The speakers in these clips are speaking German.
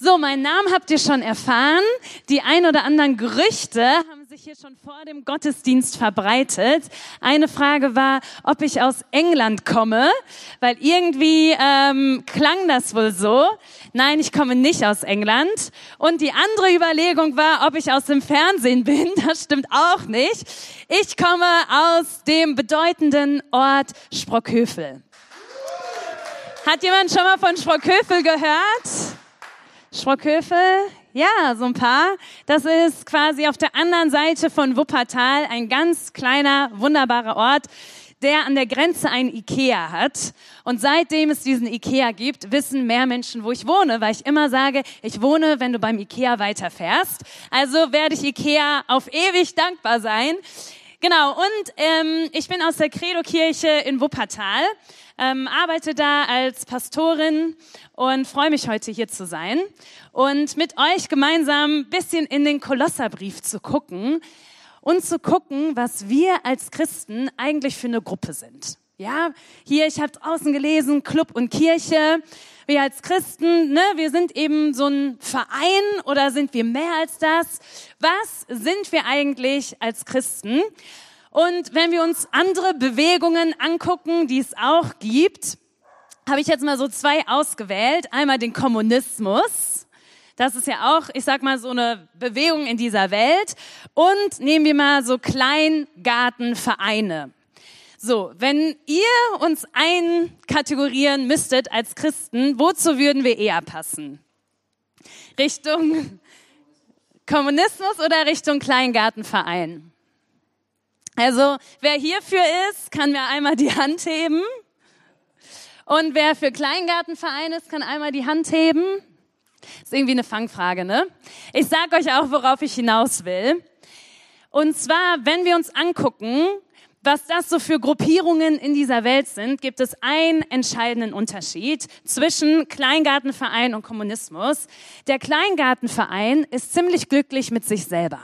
So, meinen Namen habt ihr schon erfahren. Die ein oder anderen Gerüchte haben sich hier schon vor dem Gottesdienst verbreitet. Eine Frage war, ob ich aus England komme, weil irgendwie ähm, klang das wohl so. Nein, ich komme nicht aus England. Und die andere Überlegung war, ob ich aus dem Fernsehen bin. Das stimmt auch nicht. Ich komme aus dem bedeutenden Ort Sprockhövel. Hat jemand schon mal von Sprockhövel gehört? Sprockhövel, ja, so ein paar. Das ist quasi auf der anderen Seite von Wuppertal ein ganz kleiner, wunderbarer Ort, der an der Grenze ein Ikea hat. Und seitdem es diesen Ikea gibt, wissen mehr Menschen, wo ich wohne, weil ich immer sage, ich wohne, wenn du beim Ikea weiterfährst. Also werde ich Ikea auf ewig dankbar sein. Genau, und ähm, ich bin aus der Credo-Kirche in Wuppertal, ähm, arbeite da als Pastorin und freue mich heute hier zu sein und mit euch gemeinsam ein bisschen in den Kolosserbrief zu gucken und zu gucken, was wir als Christen eigentlich für eine Gruppe sind. Ja, hier, ich habe draußen gelesen, Club und Kirche. Wir als Christen, ne, wir sind eben so ein Verein oder sind wir mehr als das? Was sind wir eigentlich als Christen? Und wenn wir uns andere Bewegungen angucken, die es auch gibt, habe ich jetzt mal so zwei ausgewählt. Einmal den Kommunismus. Das ist ja auch, ich sag mal, so eine Bewegung in dieser Welt. Und nehmen wir mal so Kleingartenvereine. So, wenn ihr uns einkategorieren müsstet als Christen, wozu würden wir eher passen? Richtung Kommunismus oder Richtung Kleingartenverein? Also, wer hierfür ist, kann mir einmal die Hand heben. Und wer für Kleingartenverein ist, kann einmal die Hand heben. Ist irgendwie eine Fangfrage, ne? Ich sag euch auch, worauf ich hinaus will. Und zwar, wenn wir uns angucken, was das so für Gruppierungen in dieser Welt sind, gibt es einen entscheidenden Unterschied zwischen Kleingartenverein und Kommunismus. Der Kleingartenverein ist ziemlich glücklich mit sich selber.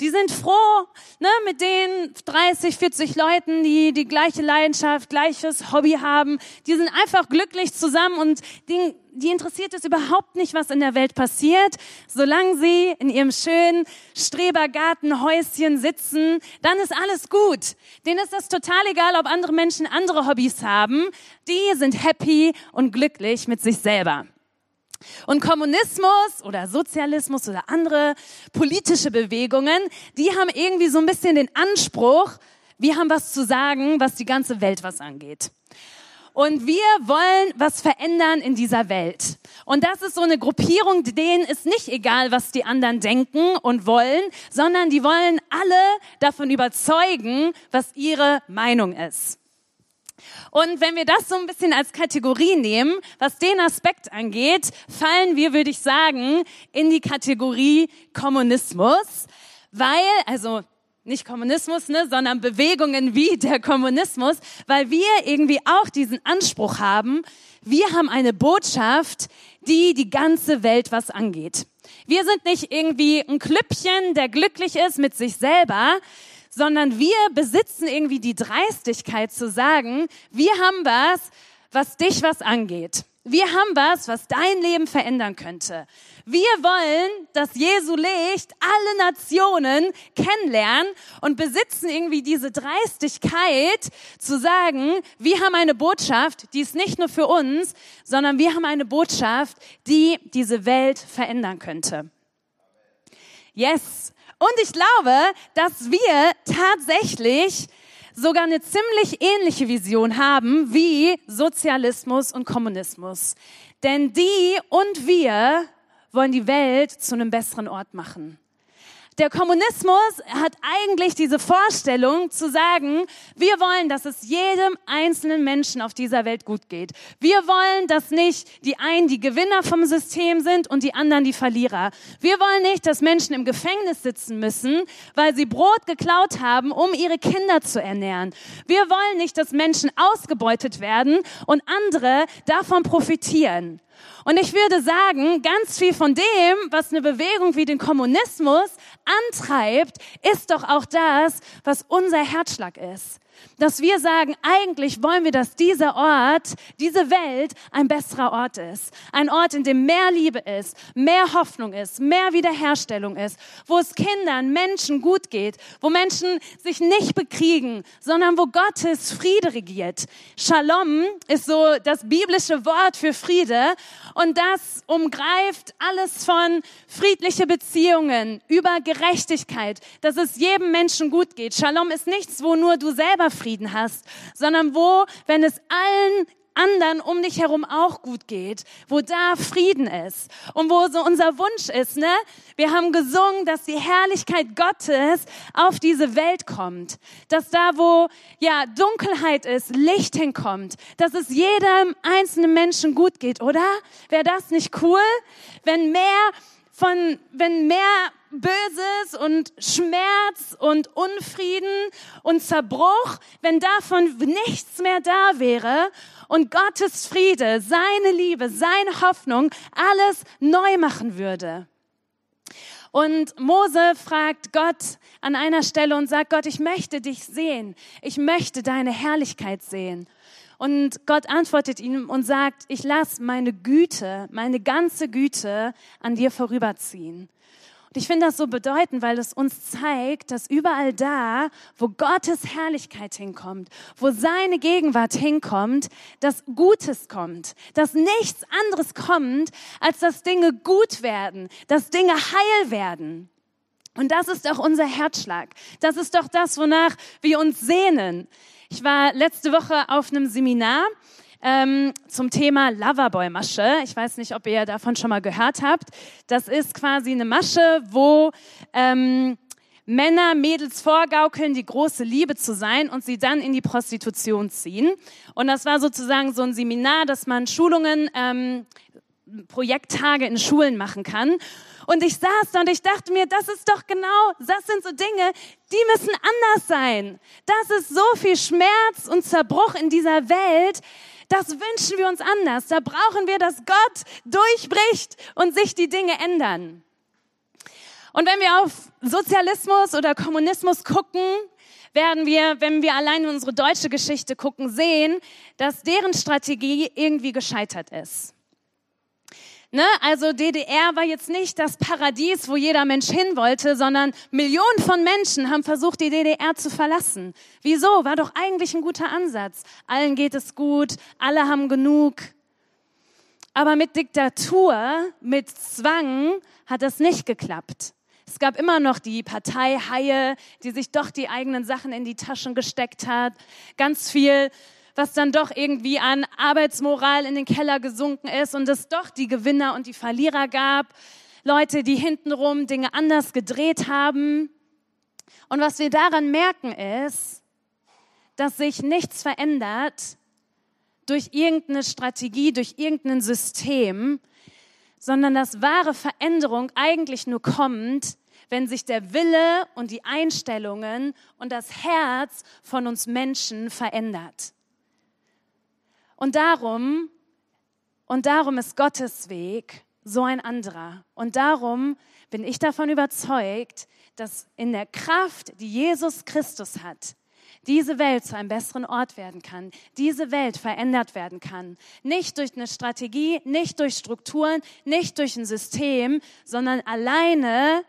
Die sind froh ne, mit den 30, 40 Leuten, die die gleiche Leidenschaft, gleiches Hobby haben. Die sind einfach glücklich zusammen und die, die interessiert es überhaupt nicht, was in der Welt passiert. Solange sie in ihrem schönen Strebergartenhäuschen sitzen, dann ist alles gut. Denen ist das total egal, ob andere Menschen andere Hobbys haben. Die sind happy und glücklich mit sich selber. Und Kommunismus oder Sozialismus oder andere politische Bewegungen, die haben irgendwie so ein bisschen den Anspruch, wir haben was zu sagen, was die ganze Welt was angeht. Und wir wollen was verändern in dieser Welt. Und das ist so eine Gruppierung, denen ist nicht egal, was die anderen denken und wollen, sondern die wollen alle davon überzeugen, was ihre Meinung ist. Und wenn wir das so ein bisschen als Kategorie nehmen, was den Aspekt angeht, fallen wir, würde ich sagen, in die Kategorie Kommunismus, weil, also nicht Kommunismus, ne, sondern Bewegungen wie der Kommunismus, weil wir irgendwie auch diesen Anspruch haben, wir haben eine Botschaft, die die ganze Welt was angeht. Wir sind nicht irgendwie ein Klüppchen, der glücklich ist mit sich selber, sondern wir besitzen irgendwie die Dreistigkeit zu sagen, wir haben was, was dich was angeht. Wir haben was, was dein Leben verändern könnte. Wir wollen, dass Jesu Licht alle Nationen kennenlernen und besitzen irgendwie diese Dreistigkeit zu sagen, wir haben eine Botschaft, die ist nicht nur für uns, sondern wir haben eine Botschaft, die diese Welt verändern könnte. Yes. Und ich glaube, dass wir tatsächlich sogar eine ziemlich ähnliche Vision haben wie Sozialismus und Kommunismus. Denn die und wir wollen die Welt zu einem besseren Ort machen. Der Kommunismus hat eigentlich diese Vorstellung zu sagen, wir wollen, dass es jedem einzelnen Menschen auf dieser Welt gut geht. Wir wollen, dass nicht die einen die Gewinner vom System sind und die anderen die Verlierer. Wir wollen nicht, dass Menschen im Gefängnis sitzen müssen, weil sie Brot geklaut haben, um ihre Kinder zu ernähren. Wir wollen nicht, dass Menschen ausgebeutet werden und andere davon profitieren. Und ich würde sagen, ganz viel von dem, was eine Bewegung wie den Kommunismus antreibt, ist doch auch das, was unser Herzschlag ist. Dass wir sagen, eigentlich wollen wir, dass dieser Ort, diese Welt ein besserer Ort ist. Ein Ort, in dem mehr Liebe ist, mehr Hoffnung ist, mehr Wiederherstellung ist, wo es Kindern, Menschen gut geht, wo Menschen sich nicht bekriegen, sondern wo Gottes Friede regiert. Shalom ist so das biblische Wort für Friede und das umgreift alles von friedliche Beziehungen über Gerechtigkeit, dass es jedem Menschen gut geht. Shalom ist nichts, wo nur du selber Frieden hast, sondern wo, wenn es allen anderen um dich herum auch gut geht, wo da Frieden ist und wo so unser Wunsch ist, ne? Wir haben gesungen, dass die Herrlichkeit Gottes auf diese Welt kommt, dass da, wo ja Dunkelheit ist, Licht hinkommt, dass es jedem einzelnen Menschen gut geht, oder? Wäre das nicht cool, wenn mehr von, wenn mehr Böses und Schmerz und Unfrieden und Zerbruch, wenn davon nichts mehr da wäre und Gottes Friede, seine Liebe, seine Hoffnung alles neu machen würde. Und Mose fragt Gott an einer Stelle und sagt, Gott, ich möchte dich sehen. Ich möchte deine Herrlichkeit sehen. Und Gott antwortet ihm und sagt, ich lasse meine Güte, meine ganze Güte an dir vorüberziehen. Und ich finde das so bedeutend, weil es uns zeigt, dass überall da, wo Gottes Herrlichkeit hinkommt, wo seine Gegenwart hinkommt, dass Gutes kommt, dass nichts anderes kommt, als dass Dinge gut werden, dass Dinge heil werden. Und das ist doch unser Herzschlag. Das ist doch das, wonach wir uns sehnen. Ich war letzte Woche auf einem Seminar ähm, zum Thema Loverboy-Masche. Ich weiß nicht, ob ihr davon schon mal gehört habt. Das ist quasi eine Masche, wo ähm, Männer Mädels vorgaukeln, die große Liebe zu sein und sie dann in die Prostitution ziehen. Und das war sozusagen so ein Seminar, dass man Schulungen, ähm, Projekttage in Schulen machen kann. Und ich saß da und ich dachte mir, das ist doch genau, das sind so Dinge, die müssen anders sein. Das ist so viel Schmerz und Zerbruch in dieser Welt. Das wünschen wir uns anders. Da brauchen wir, dass Gott durchbricht und sich die Dinge ändern. Und wenn wir auf Sozialismus oder Kommunismus gucken, werden wir, wenn wir allein in unsere deutsche Geschichte gucken, sehen, dass deren Strategie irgendwie gescheitert ist. Ne? Also DDR war jetzt nicht das Paradies, wo jeder Mensch hin wollte, sondern Millionen von Menschen haben versucht, die DDR zu verlassen. Wieso? War doch eigentlich ein guter Ansatz. Allen geht es gut, alle haben genug. Aber mit Diktatur, mit Zwang hat das nicht geklappt. Es gab immer noch die Partei Haie, die sich doch die eigenen Sachen in die Taschen gesteckt hat. Ganz viel was dann doch irgendwie an Arbeitsmoral in den Keller gesunken ist und es doch die Gewinner und die Verlierer gab. Leute, die hintenrum Dinge anders gedreht haben. Und was wir daran merken ist, dass sich nichts verändert durch irgendeine Strategie, durch irgendein System, sondern dass wahre Veränderung eigentlich nur kommt, wenn sich der Wille und die Einstellungen und das Herz von uns Menschen verändert. Und darum, und darum ist Gottes Weg so ein anderer. Und darum bin ich davon überzeugt, dass in der Kraft, die Jesus Christus hat, diese Welt zu einem besseren Ort werden kann, diese Welt verändert werden kann. Nicht durch eine Strategie, nicht durch Strukturen, nicht durch ein System, sondern alleine,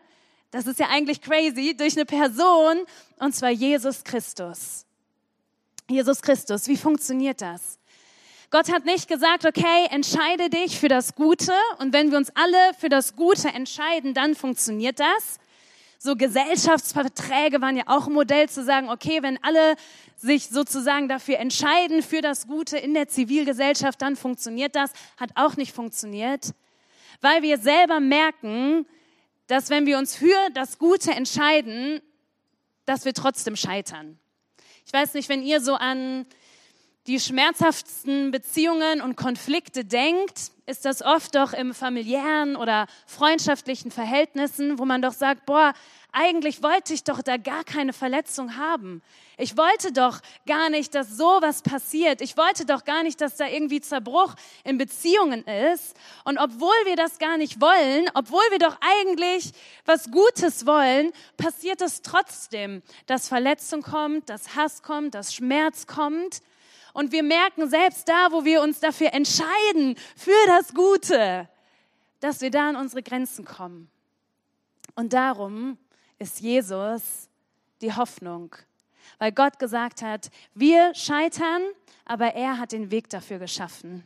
das ist ja eigentlich crazy, durch eine Person, und zwar Jesus Christus. Jesus Christus, wie funktioniert das? Gott hat nicht gesagt, okay, entscheide dich für das Gute und wenn wir uns alle für das Gute entscheiden, dann funktioniert das. So Gesellschaftsverträge waren ja auch ein Modell zu sagen, okay, wenn alle sich sozusagen dafür entscheiden, für das Gute in der Zivilgesellschaft, dann funktioniert das. Hat auch nicht funktioniert, weil wir selber merken, dass wenn wir uns für das Gute entscheiden, dass wir trotzdem scheitern. Ich weiß nicht, wenn ihr so an die schmerzhaftesten Beziehungen und Konflikte denkt, ist das oft doch im familiären oder freundschaftlichen Verhältnissen, wo man doch sagt, boah, eigentlich wollte ich doch da gar keine Verletzung haben. Ich wollte doch gar nicht, dass sowas passiert. Ich wollte doch gar nicht, dass da irgendwie Zerbruch in Beziehungen ist. Und obwohl wir das gar nicht wollen, obwohl wir doch eigentlich was Gutes wollen, passiert es trotzdem, dass Verletzung kommt, dass Hass kommt, dass Schmerz kommt. Und wir merken selbst da, wo wir uns dafür entscheiden, für das Gute, dass wir da an unsere Grenzen kommen. Und darum ist Jesus die Hoffnung, weil Gott gesagt hat, wir scheitern, aber er hat den Weg dafür geschaffen.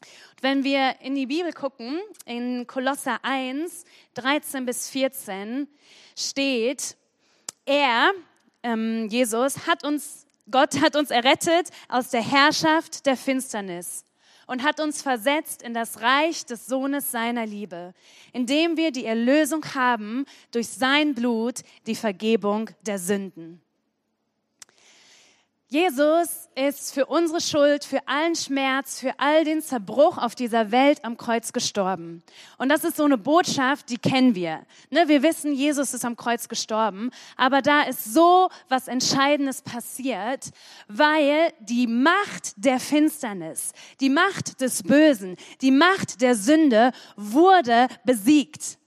Und wenn wir in die Bibel gucken, in Kolosser 1, 13 bis 14 steht, er, ähm, Jesus, hat uns, Gott hat uns errettet aus der Herrschaft der Finsternis und hat uns versetzt in das Reich des Sohnes seiner Liebe, indem wir die Erlösung haben durch sein Blut, die Vergebung der Sünden. Jesus ist für unsere Schuld, für allen Schmerz, für all den Zerbruch auf dieser Welt am Kreuz gestorben. Und das ist so eine Botschaft, die kennen wir. Ne, wir wissen, Jesus ist am Kreuz gestorben, aber da ist so was Entscheidendes passiert, weil die Macht der Finsternis, die Macht des Bösen, die Macht der Sünde wurde besiegt.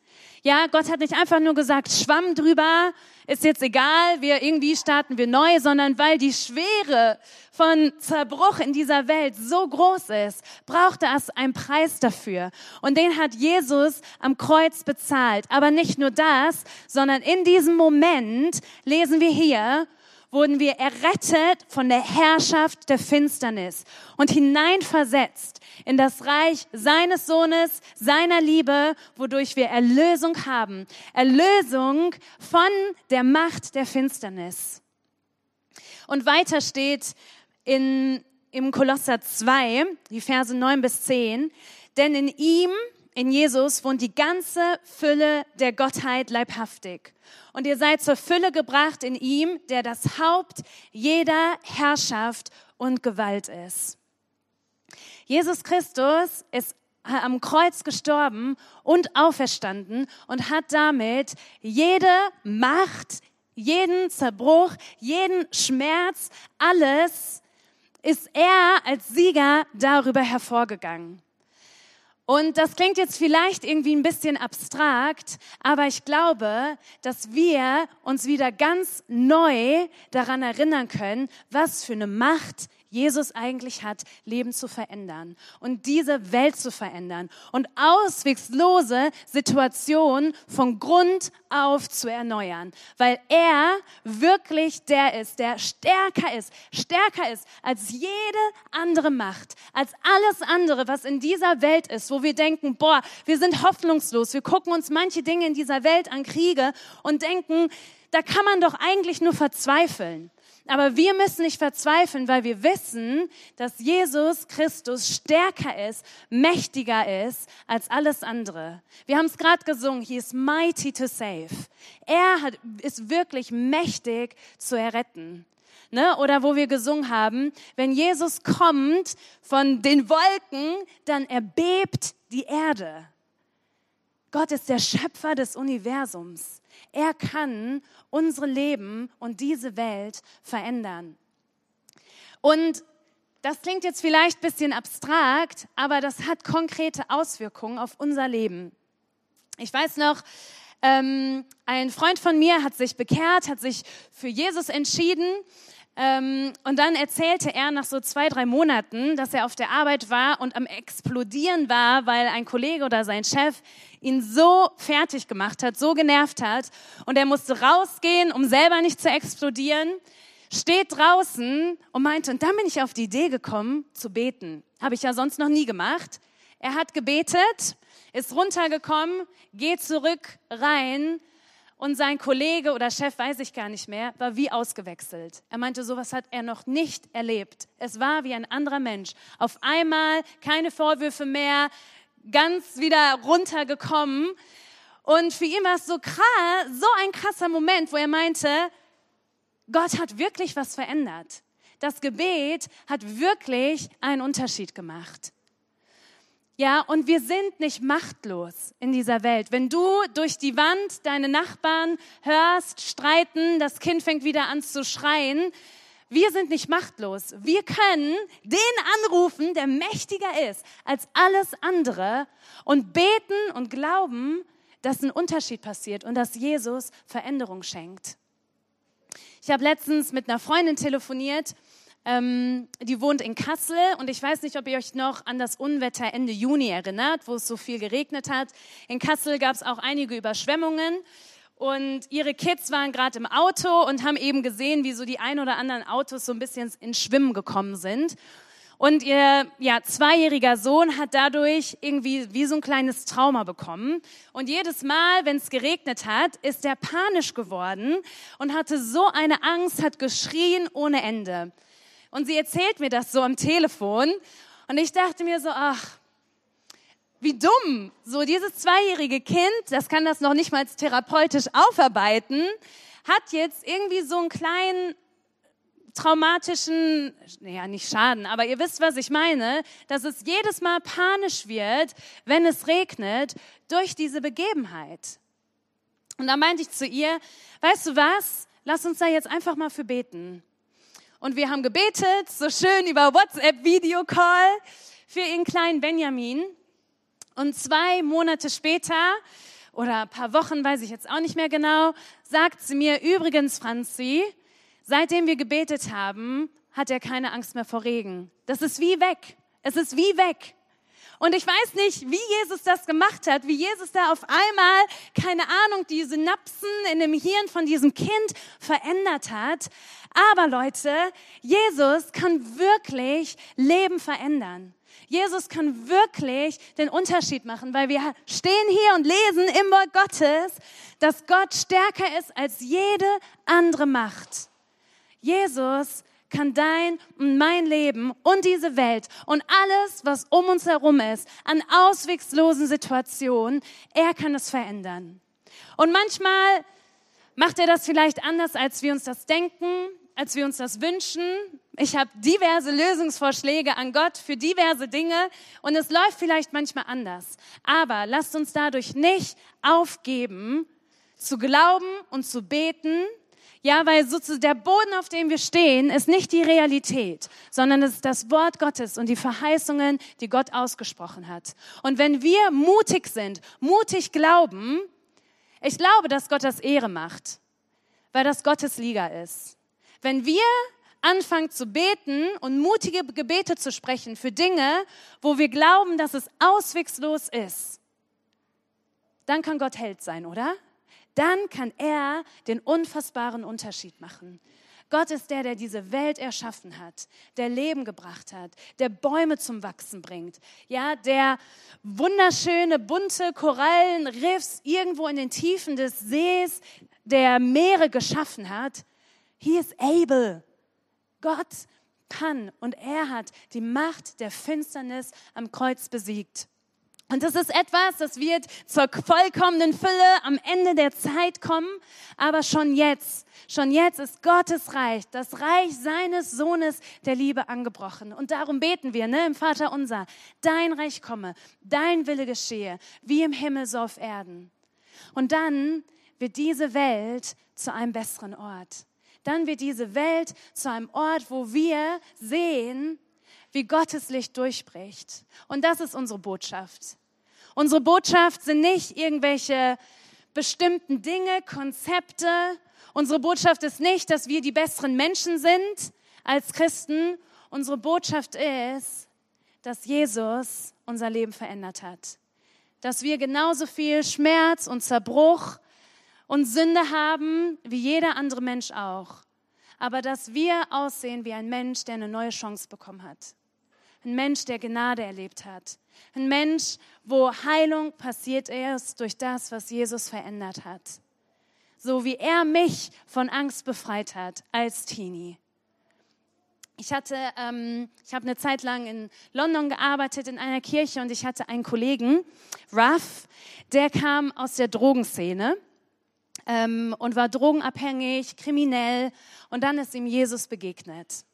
Ja, Gott hat nicht einfach nur gesagt, schwamm drüber, ist jetzt egal, wir irgendwie starten wir neu, sondern weil die Schwere von Zerbruch in dieser Welt so groß ist, brauchte es einen Preis dafür. Und den hat Jesus am Kreuz bezahlt. Aber nicht nur das, sondern in diesem Moment lesen wir hier, wurden wir errettet von der Herrschaft der Finsternis und hineinversetzt in das Reich seines Sohnes, seiner Liebe, wodurch wir Erlösung haben. Erlösung von der Macht der Finsternis. Und weiter steht in, im Kolosser 2, die Verse 9 bis 10, denn in ihm, in Jesus, wohnt die ganze Fülle der Gottheit leibhaftig. Und ihr seid zur Fülle gebracht in ihm, der das Haupt jeder Herrschaft und Gewalt ist. Jesus Christus ist am Kreuz gestorben und auferstanden und hat damit jede Macht, jeden Zerbruch, jeden Schmerz, alles ist er als Sieger darüber hervorgegangen. Und das klingt jetzt vielleicht irgendwie ein bisschen abstrakt, aber ich glaube, dass wir uns wieder ganz neu daran erinnern können, was für eine Macht Jesus eigentlich hat, Leben zu verändern und diese Welt zu verändern und auswegslose Situationen von Grund auf zu erneuern, weil er wirklich der ist, der stärker ist, stärker ist als jede andere Macht, als alles andere, was in dieser Welt ist, wo wir denken, boah, wir sind hoffnungslos, wir gucken uns manche Dinge in dieser Welt an Kriege und denken, da kann man doch eigentlich nur verzweifeln. Aber wir müssen nicht verzweifeln, weil wir wissen, dass Jesus Christus stärker ist, mächtiger ist als alles andere. Wir haben es gerade gesungen, he is mighty to save. Er hat, ist wirklich mächtig zu erretten. Ne? Oder wo wir gesungen haben, wenn Jesus kommt von den Wolken, dann erbebt die Erde. Gott ist der Schöpfer des Universums. Er kann unsere Leben und diese Welt verändern. Und das klingt jetzt vielleicht ein bisschen abstrakt, aber das hat konkrete Auswirkungen auf unser Leben. Ich weiß noch, ähm, ein Freund von mir hat sich bekehrt, hat sich für Jesus entschieden und dann erzählte er nach so zwei, drei Monaten, dass er auf der Arbeit war und am Explodieren war, weil ein Kollege oder sein Chef ihn so fertig gemacht hat, so genervt hat. Und er musste rausgehen, um selber nicht zu explodieren. Steht draußen und meinte, und dann bin ich auf die Idee gekommen, zu beten. Habe ich ja sonst noch nie gemacht. Er hat gebetet, ist runtergekommen, geht zurück rein und sein Kollege oder Chef, weiß ich gar nicht mehr, war wie ausgewechselt. Er meinte, sowas hat er noch nicht erlebt. Es war wie ein anderer Mensch. Auf einmal keine Vorwürfe mehr, ganz wieder runtergekommen. Und für ihn war es so krass, so ein krasser Moment, wo er meinte, Gott hat wirklich was verändert. das Gebet hat wirklich einen Unterschied gemacht. Ja, und wir sind nicht machtlos in dieser Welt. Wenn du durch die Wand deine Nachbarn hörst, streiten, das Kind fängt wieder an zu schreien, wir sind nicht machtlos. Wir können den anrufen, der mächtiger ist als alles andere und beten und glauben, dass ein Unterschied passiert und dass Jesus Veränderung schenkt. Ich habe letztens mit einer Freundin telefoniert, ähm, die wohnt in Kassel und ich weiß nicht, ob ihr euch noch an das Unwetter Ende Juni erinnert, wo es so viel geregnet hat. In Kassel gab es auch einige Überschwemmungen und ihre Kids waren gerade im Auto und haben eben gesehen, wie so die ein oder anderen Autos so ein bisschen ins Schwimmen gekommen sind. Und ihr ja, zweijähriger Sohn hat dadurch irgendwie wie so ein kleines Trauma bekommen. Und jedes Mal, wenn es geregnet hat, ist er panisch geworden und hatte so eine Angst, hat geschrien ohne Ende. Und sie erzählt mir das so am Telefon. Und ich dachte mir so, ach, wie dumm. So dieses zweijährige Kind, das kann das noch nicht mal therapeutisch aufarbeiten, hat jetzt irgendwie so einen kleinen traumatischen, naja, nicht Schaden, aber ihr wisst, was ich meine, dass es jedes Mal panisch wird, wenn es regnet, durch diese Begebenheit. Und da meinte ich zu ihr, weißt du was, lass uns da jetzt einfach mal für beten. Und wir haben gebetet, so schön über WhatsApp-Videocall für ihren kleinen Benjamin. Und zwei Monate später oder ein paar Wochen, weiß ich jetzt auch nicht mehr genau, sagt sie mir, übrigens, Franzi, seitdem wir gebetet haben, hat er keine Angst mehr vor Regen. Das ist wie weg. Es ist wie weg. Und ich weiß nicht, wie Jesus das gemacht hat, wie Jesus da auf einmal, keine Ahnung, die Synapsen in dem Hirn von diesem Kind verändert hat. Aber Leute, Jesus kann wirklich Leben verändern. Jesus kann wirklich den Unterschied machen, weil wir stehen hier und lesen im Wort Gottes, dass Gott stärker ist als jede andere Macht. Jesus kann dein und mein Leben und diese Welt und alles, was um uns herum ist, an auswegslosen Situationen, er kann es verändern. Und manchmal macht er das vielleicht anders, als wir uns das denken, als wir uns das wünschen. Ich habe diverse Lösungsvorschläge an Gott für diverse Dinge und es läuft vielleicht manchmal anders. Aber lasst uns dadurch nicht aufgeben, zu glauben und zu beten, ja, weil sozusagen der Boden, auf dem wir stehen, ist nicht die Realität, sondern es ist das Wort Gottes und die Verheißungen, die Gott ausgesprochen hat. Und wenn wir mutig sind, mutig glauben, ich glaube, dass Gott das Ehre macht, weil das Gottes Liga ist. Wenn wir anfangen zu beten und mutige Gebete zu sprechen für Dinge, wo wir glauben, dass es auswegslos ist, dann kann Gott Held sein, oder? Dann kann er den unfassbaren Unterschied machen. Gott ist der, der diese Welt erschaffen hat, der Leben gebracht hat, der Bäume zum Wachsen bringt, ja, der wunderschöne, bunte Korallenriffs irgendwo in den Tiefen des Sees, der Meere geschaffen hat. He is able. Gott kann und er hat die Macht der Finsternis am Kreuz besiegt. Und das ist etwas, das wird zur vollkommenen Fülle am Ende der Zeit kommen. Aber schon jetzt, schon jetzt ist Gottes Reich, das Reich seines Sohnes der Liebe angebrochen. Und darum beten wir, ne, im Vater unser, dein Reich komme, dein Wille geschehe, wie im Himmel so auf Erden. Und dann wird diese Welt zu einem besseren Ort. Dann wird diese Welt zu einem Ort, wo wir sehen, wie Gottes Licht durchbricht. Und das ist unsere Botschaft. Unsere Botschaft sind nicht irgendwelche bestimmten Dinge, Konzepte. Unsere Botschaft ist nicht, dass wir die besseren Menschen sind als Christen. Unsere Botschaft ist, dass Jesus unser Leben verändert hat. Dass wir genauso viel Schmerz und Zerbruch und Sünde haben wie jeder andere Mensch auch. Aber dass wir aussehen wie ein Mensch, der eine neue Chance bekommen hat. Ein Mensch, der Gnade erlebt hat. Ein Mensch, wo Heilung passiert ist durch das, was Jesus verändert hat. So wie er mich von Angst befreit hat als Teenie. Ich hatte, ähm, ich habe eine Zeit lang in London gearbeitet in einer Kirche und ich hatte einen Kollegen, Ruff, der kam aus der Drogenszene ähm, und war drogenabhängig, kriminell und dann ist ihm Jesus begegnet.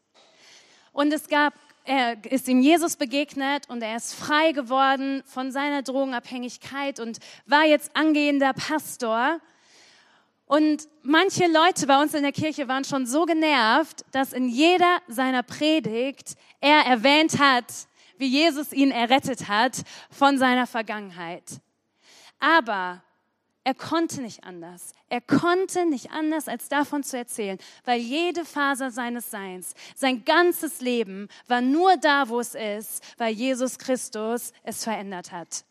Und es gab, er ist ihm Jesus begegnet und er ist frei geworden von seiner Drogenabhängigkeit und war jetzt angehender Pastor. Und manche Leute bei uns in der Kirche waren schon so genervt, dass in jeder seiner Predigt er erwähnt hat, wie Jesus ihn errettet hat von seiner Vergangenheit. Aber er konnte nicht anders. Er konnte nicht anders, als davon zu erzählen, weil jede Faser seines Seins, sein ganzes Leben war nur da, wo es ist, weil Jesus Christus es verändert hat.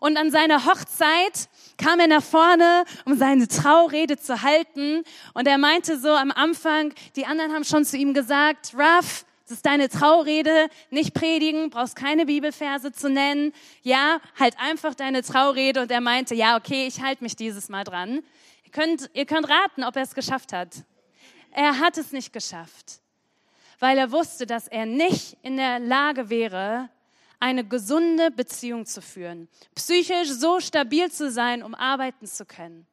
Und an seiner Hochzeit kam er nach vorne, um seine Traurede zu halten. Und er meinte so am Anfang, die anderen haben schon zu ihm gesagt, Ruff, ist deine Traurede, nicht predigen, brauchst keine Bibelverse zu nennen. Ja, halt einfach deine Traurede. Und er meinte, ja, okay, ich halte mich dieses Mal dran. Ihr könnt, ihr könnt raten, ob er es geschafft hat. Er hat es nicht geschafft, weil er wusste, dass er nicht in der Lage wäre, eine gesunde Beziehung zu führen, psychisch so stabil zu sein, um arbeiten zu können,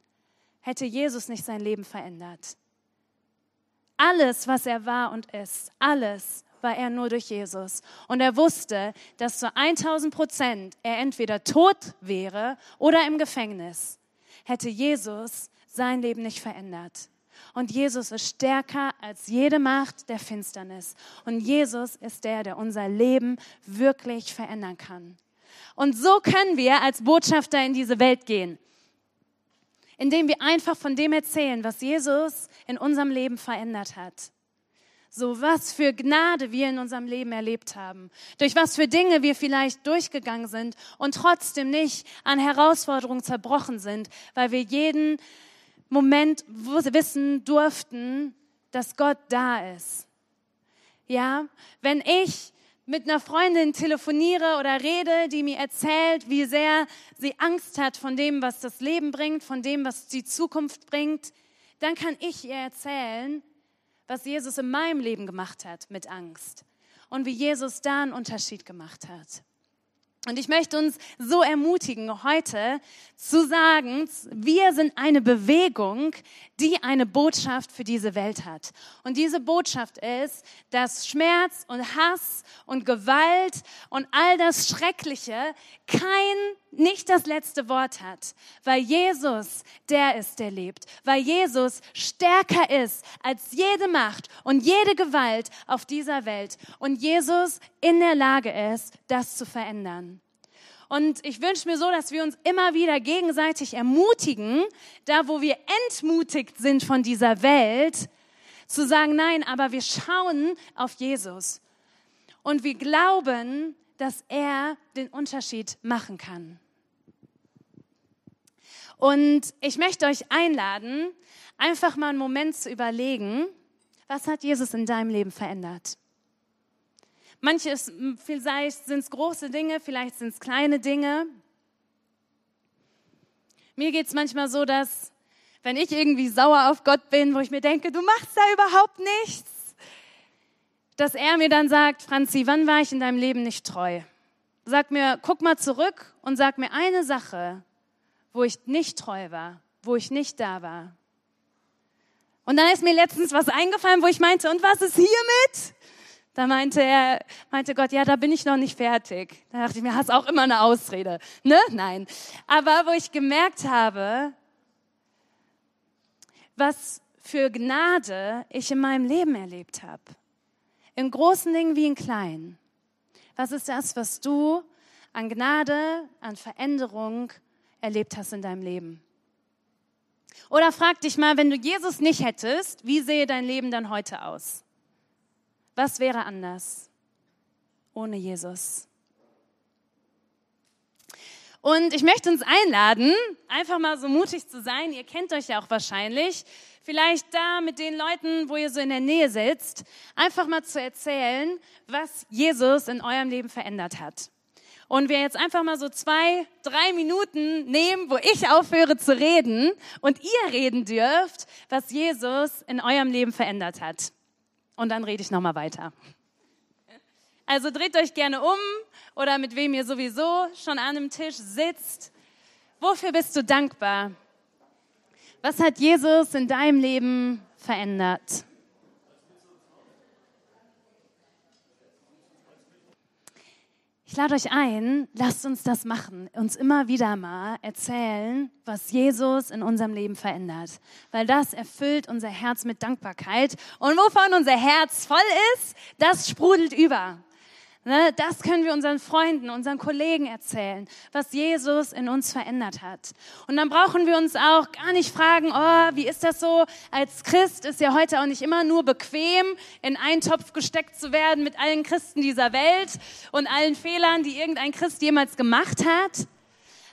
hätte Jesus nicht sein Leben verändert. Alles, was er war und ist, alles war er nur durch Jesus. Und er wusste, dass zu 1000 Prozent er entweder tot wäre oder im Gefängnis. Hätte Jesus sein Leben nicht verändert. Und Jesus ist stärker als jede Macht der Finsternis. Und Jesus ist der, der unser Leben wirklich verändern kann. Und so können wir als Botschafter in diese Welt gehen, indem wir einfach von dem erzählen, was Jesus in unserem Leben verändert hat. So was für Gnade wir in unserem Leben erlebt haben, durch was für Dinge wir vielleicht durchgegangen sind und trotzdem nicht an Herausforderungen zerbrochen sind, weil wir jeden Moment wissen durften, dass Gott da ist. Ja, wenn ich mit einer Freundin telefoniere oder rede, die mir erzählt, wie sehr sie Angst hat von dem, was das Leben bringt, von dem, was die Zukunft bringt, dann kann ich ihr erzählen, was Jesus in meinem Leben gemacht hat mit Angst und wie Jesus da einen Unterschied gemacht hat. Und ich möchte uns so ermutigen, heute zu sagen, wir sind eine Bewegung, die eine Botschaft für diese Welt hat. Und diese Botschaft ist, dass Schmerz und Hass und Gewalt und all das Schreckliche kein, nicht das letzte Wort hat, weil Jesus der ist, der lebt, weil Jesus stärker ist als jede Macht und jede Gewalt auf dieser Welt und Jesus in der Lage ist, das zu verändern. Und ich wünsche mir so, dass wir uns immer wieder gegenseitig ermutigen, da wo wir entmutigt sind von dieser Welt, zu sagen, nein, aber wir schauen auf Jesus. Und wir glauben, dass er den Unterschied machen kann. Und ich möchte euch einladen, einfach mal einen Moment zu überlegen, was hat Jesus in deinem Leben verändert? Manches, vielleicht sind es große Dinge, vielleicht sind es kleine Dinge. Mir geht es manchmal so, dass wenn ich irgendwie sauer auf Gott bin, wo ich mir denke, du machst da überhaupt nichts, dass er mir dann sagt, Franzi, wann war ich in deinem Leben nicht treu? Sag mir, guck mal zurück und sag mir eine Sache, wo ich nicht treu war, wo ich nicht da war. Und dann ist mir letztens was eingefallen, wo ich meinte, und was ist hiermit? Da meinte er, meinte Gott, ja, da bin ich noch nicht fertig. Da dachte ich mir, hast auch immer eine Ausrede. Ne? Nein. Aber wo ich gemerkt habe, was für Gnade ich in meinem Leben erlebt habe. In großen Dingen wie in kleinen. Was ist das, was du an Gnade, an Veränderung erlebt hast in deinem Leben? Oder frag dich mal, wenn du Jesus nicht hättest, wie sehe dein Leben dann heute aus? Was wäre anders ohne Jesus? Und ich möchte uns einladen, einfach mal so mutig zu sein. Ihr kennt euch ja auch wahrscheinlich. Vielleicht da mit den Leuten, wo ihr so in der Nähe sitzt, einfach mal zu erzählen, was Jesus in eurem Leben verändert hat. Und wir jetzt einfach mal so zwei, drei Minuten nehmen, wo ich aufhöre zu reden und ihr reden dürft, was Jesus in eurem Leben verändert hat und dann rede ich nochmal weiter. Also dreht euch gerne um oder mit wem ihr sowieso schon an einem Tisch sitzt. Wofür bist du dankbar? Was hat Jesus in deinem Leben verändert? Ich lade euch ein, lasst uns das machen, uns immer wieder mal erzählen, was Jesus in unserem Leben verändert, weil das erfüllt unser Herz mit Dankbarkeit. Und wovon unser Herz voll ist, das sprudelt über. Ne, das können wir unseren Freunden, unseren Kollegen erzählen, was Jesus in uns verändert hat. Und dann brauchen wir uns auch gar nicht fragen, oh, wie ist das so? Als Christ ist ja heute auch nicht immer nur bequem, in einen Topf gesteckt zu werden mit allen Christen dieser Welt und allen Fehlern, die irgendein Christ jemals gemacht hat.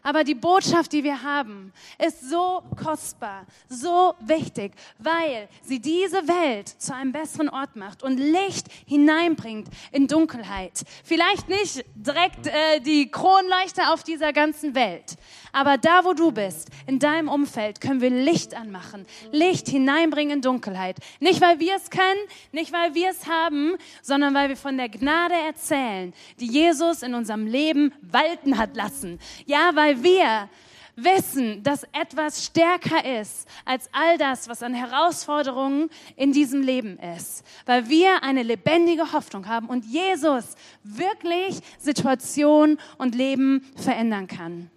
Aber die Botschaft, die wir haben, ist so kostbar, so wichtig, weil sie diese Welt zu einem besseren Ort macht und Licht hineinbringt in Dunkelheit. Vielleicht nicht direkt äh, die Kronleuchter auf dieser ganzen Welt, aber da, wo du bist, in deinem Umfeld, können wir Licht anmachen, Licht hineinbringen in Dunkelheit. Nicht, weil wir es können, nicht, weil wir es haben, sondern weil wir von der Gnade erzählen, die Jesus in unserem Leben walten hat lassen. Ja, weil wir wissen, dass etwas stärker ist als all das, was an Herausforderungen in diesem Leben ist. Weil wir eine lebendige Hoffnung haben und Jesus wirklich Situation und Leben verändern kann.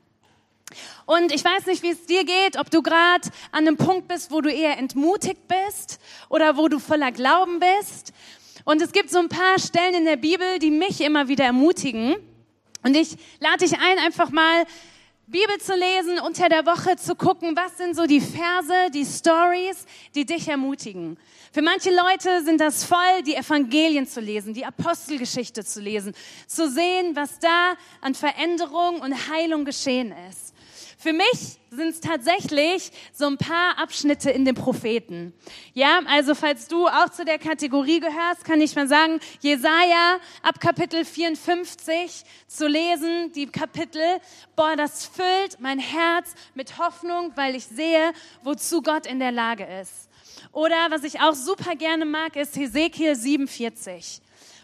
Und ich weiß nicht, wie es dir geht, ob du gerade an einem Punkt bist, wo du eher entmutigt bist oder wo du voller Glauben bist. Und es gibt so ein paar Stellen in der Bibel, die mich immer wieder ermutigen. Und ich lade dich ein, einfach mal Bibel zu lesen, unter der Woche zu gucken, was sind so die Verse, die Stories, die dich ermutigen. Für manche Leute sind das voll, die Evangelien zu lesen, die Apostelgeschichte zu lesen, zu sehen, was da an Veränderung und Heilung geschehen ist. Für mich sind es tatsächlich so ein paar Abschnitte in den Propheten. Ja, also falls du auch zu der Kategorie gehörst, kann ich mal sagen, Jesaja ab Kapitel 54 zu lesen, die Kapitel, boah, das füllt mein Herz mit Hoffnung, weil ich sehe, wozu Gott in der Lage ist. Oder was ich auch super gerne mag, ist Hesekiel 47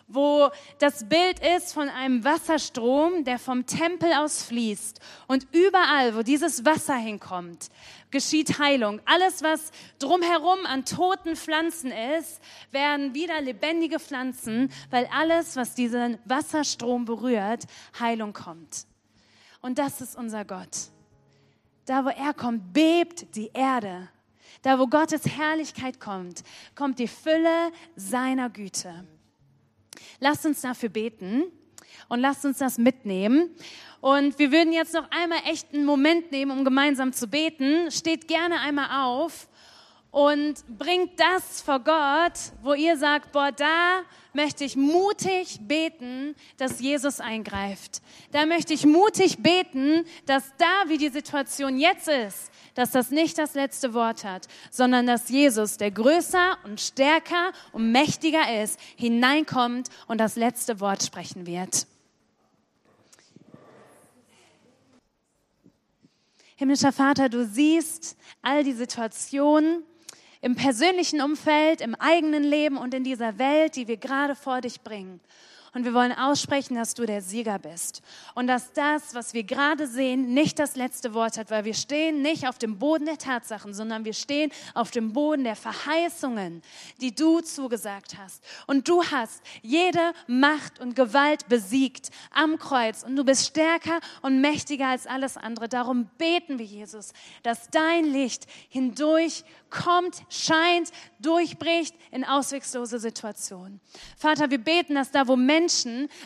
wo das Bild ist von einem Wasserstrom, der vom Tempel aus fließt. Und überall, wo dieses Wasser hinkommt, geschieht Heilung. Alles, was drumherum an toten Pflanzen ist, werden wieder lebendige Pflanzen, weil alles, was diesen Wasserstrom berührt, Heilung kommt. Und das ist unser Gott. Da, wo er kommt, bebt die Erde. Da, wo Gottes Herrlichkeit kommt, kommt die Fülle seiner Güte. Lasst uns dafür beten und lasst uns das mitnehmen. Und wir würden jetzt noch einmal echt einen Moment nehmen, um gemeinsam zu beten. Steht gerne einmal auf und bringt das vor Gott, wo ihr sagt, boah, da möchte ich mutig beten, dass Jesus eingreift. Da möchte ich mutig beten, dass da, wie die Situation jetzt ist, dass das nicht das letzte Wort hat, sondern dass Jesus, der größer und stärker und mächtiger ist, hineinkommt und das letzte Wort sprechen wird. Himmlischer Vater, du siehst all die Situationen im persönlichen Umfeld, im eigenen Leben und in dieser Welt, die wir gerade vor dich bringen. Und wir wollen aussprechen, dass du der Sieger bist. Und dass das, was wir gerade sehen, nicht das letzte Wort hat, weil wir stehen nicht auf dem Boden der Tatsachen, sondern wir stehen auf dem Boden der Verheißungen, die du zugesagt hast. Und du hast jede Macht und Gewalt besiegt am Kreuz. Und du bist stärker und mächtiger als alles andere. Darum beten wir, Jesus, dass dein Licht hindurch kommt, scheint, durchbricht in auswegslose Situationen. Vater, wir beten, dass da, wo Menschen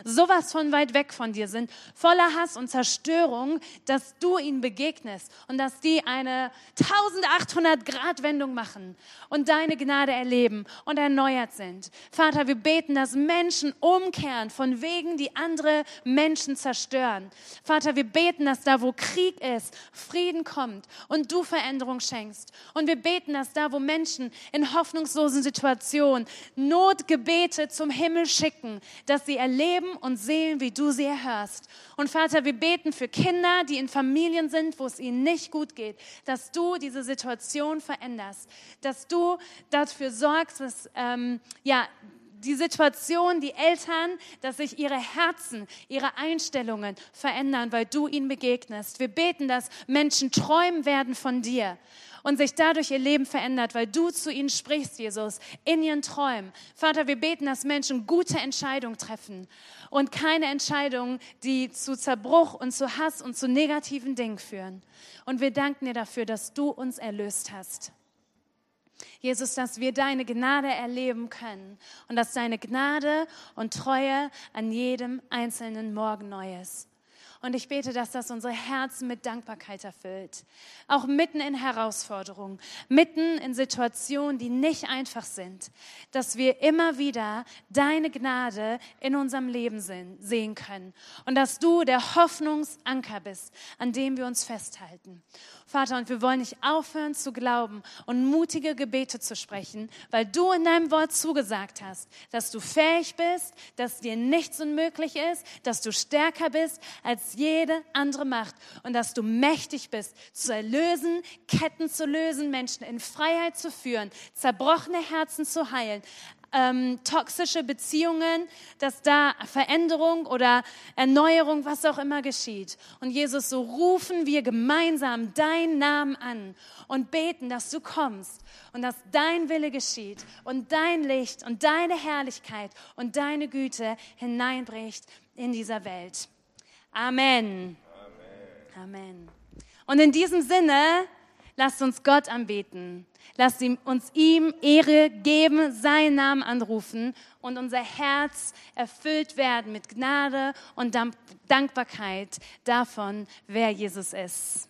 sowas von weit weg von dir sind, voller Hass und Zerstörung, dass du ihnen begegnest und dass die eine 1800 Grad Wendung machen und deine Gnade erleben und erneuert sind. Vater, wir beten, dass Menschen umkehren von Wegen, die andere Menschen zerstören. Vater, wir beten, dass da, wo Krieg ist, Frieden kommt und du Veränderung schenkst. Und wir beten, dass da, wo Menschen in hoffnungslosen Situationen Notgebete zum Himmel schicken, dass sie erleben und sehen, wie du sie erhörst. Und Vater, wir beten für Kinder, die in Familien sind, wo es ihnen nicht gut geht, dass du diese Situation veränderst, dass du dafür sorgst, dass ähm, ja die Situation, die Eltern, dass sich ihre Herzen, ihre Einstellungen verändern, weil du ihnen begegnest. Wir beten, dass Menschen träumen werden von dir und sich dadurch ihr Leben verändert, weil du zu ihnen sprichst, Jesus, in ihren Träumen. Vater, wir beten, dass Menschen gute Entscheidungen treffen und keine Entscheidungen, die zu Zerbruch und zu Hass und zu negativen Dingen führen. Und wir danken dir dafür, dass du uns erlöst hast. Jesus, dass wir deine Gnade erleben können und dass deine Gnade und Treue an jedem einzelnen Morgen neu ist. Und ich bete, dass das unsere Herzen mit Dankbarkeit erfüllt. Auch mitten in Herausforderungen, mitten in Situationen, die nicht einfach sind. Dass wir immer wieder deine Gnade in unserem Leben sehen können. Und dass du der Hoffnungsanker bist, an dem wir uns festhalten. Vater, und wir wollen nicht aufhören zu glauben und mutige Gebete zu sprechen, weil du in deinem Wort zugesagt hast, dass du fähig bist, dass dir nichts unmöglich ist, dass du stärker bist als jede andere Macht und dass du mächtig bist, zu erlösen, Ketten zu lösen, Menschen in Freiheit zu führen, zerbrochene Herzen zu heilen, ähm, toxische Beziehungen, dass da Veränderung oder Erneuerung, was auch immer geschieht. Und Jesus, so rufen wir gemeinsam deinen Namen an und beten, dass du kommst und dass dein Wille geschieht und dein Licht und deine Herrlichkeit und deine Güte hineinbricht in dieser Welt. Amen. Amen. Amen. Und in diesem Sinne, lasst uns Gott anbeten. Lasst uns ihm Ehre geben, seinen Namen anrufen und unser Herz erfüllt werden mit Gnade und Dankbarkeit davon, wer Jesus ist.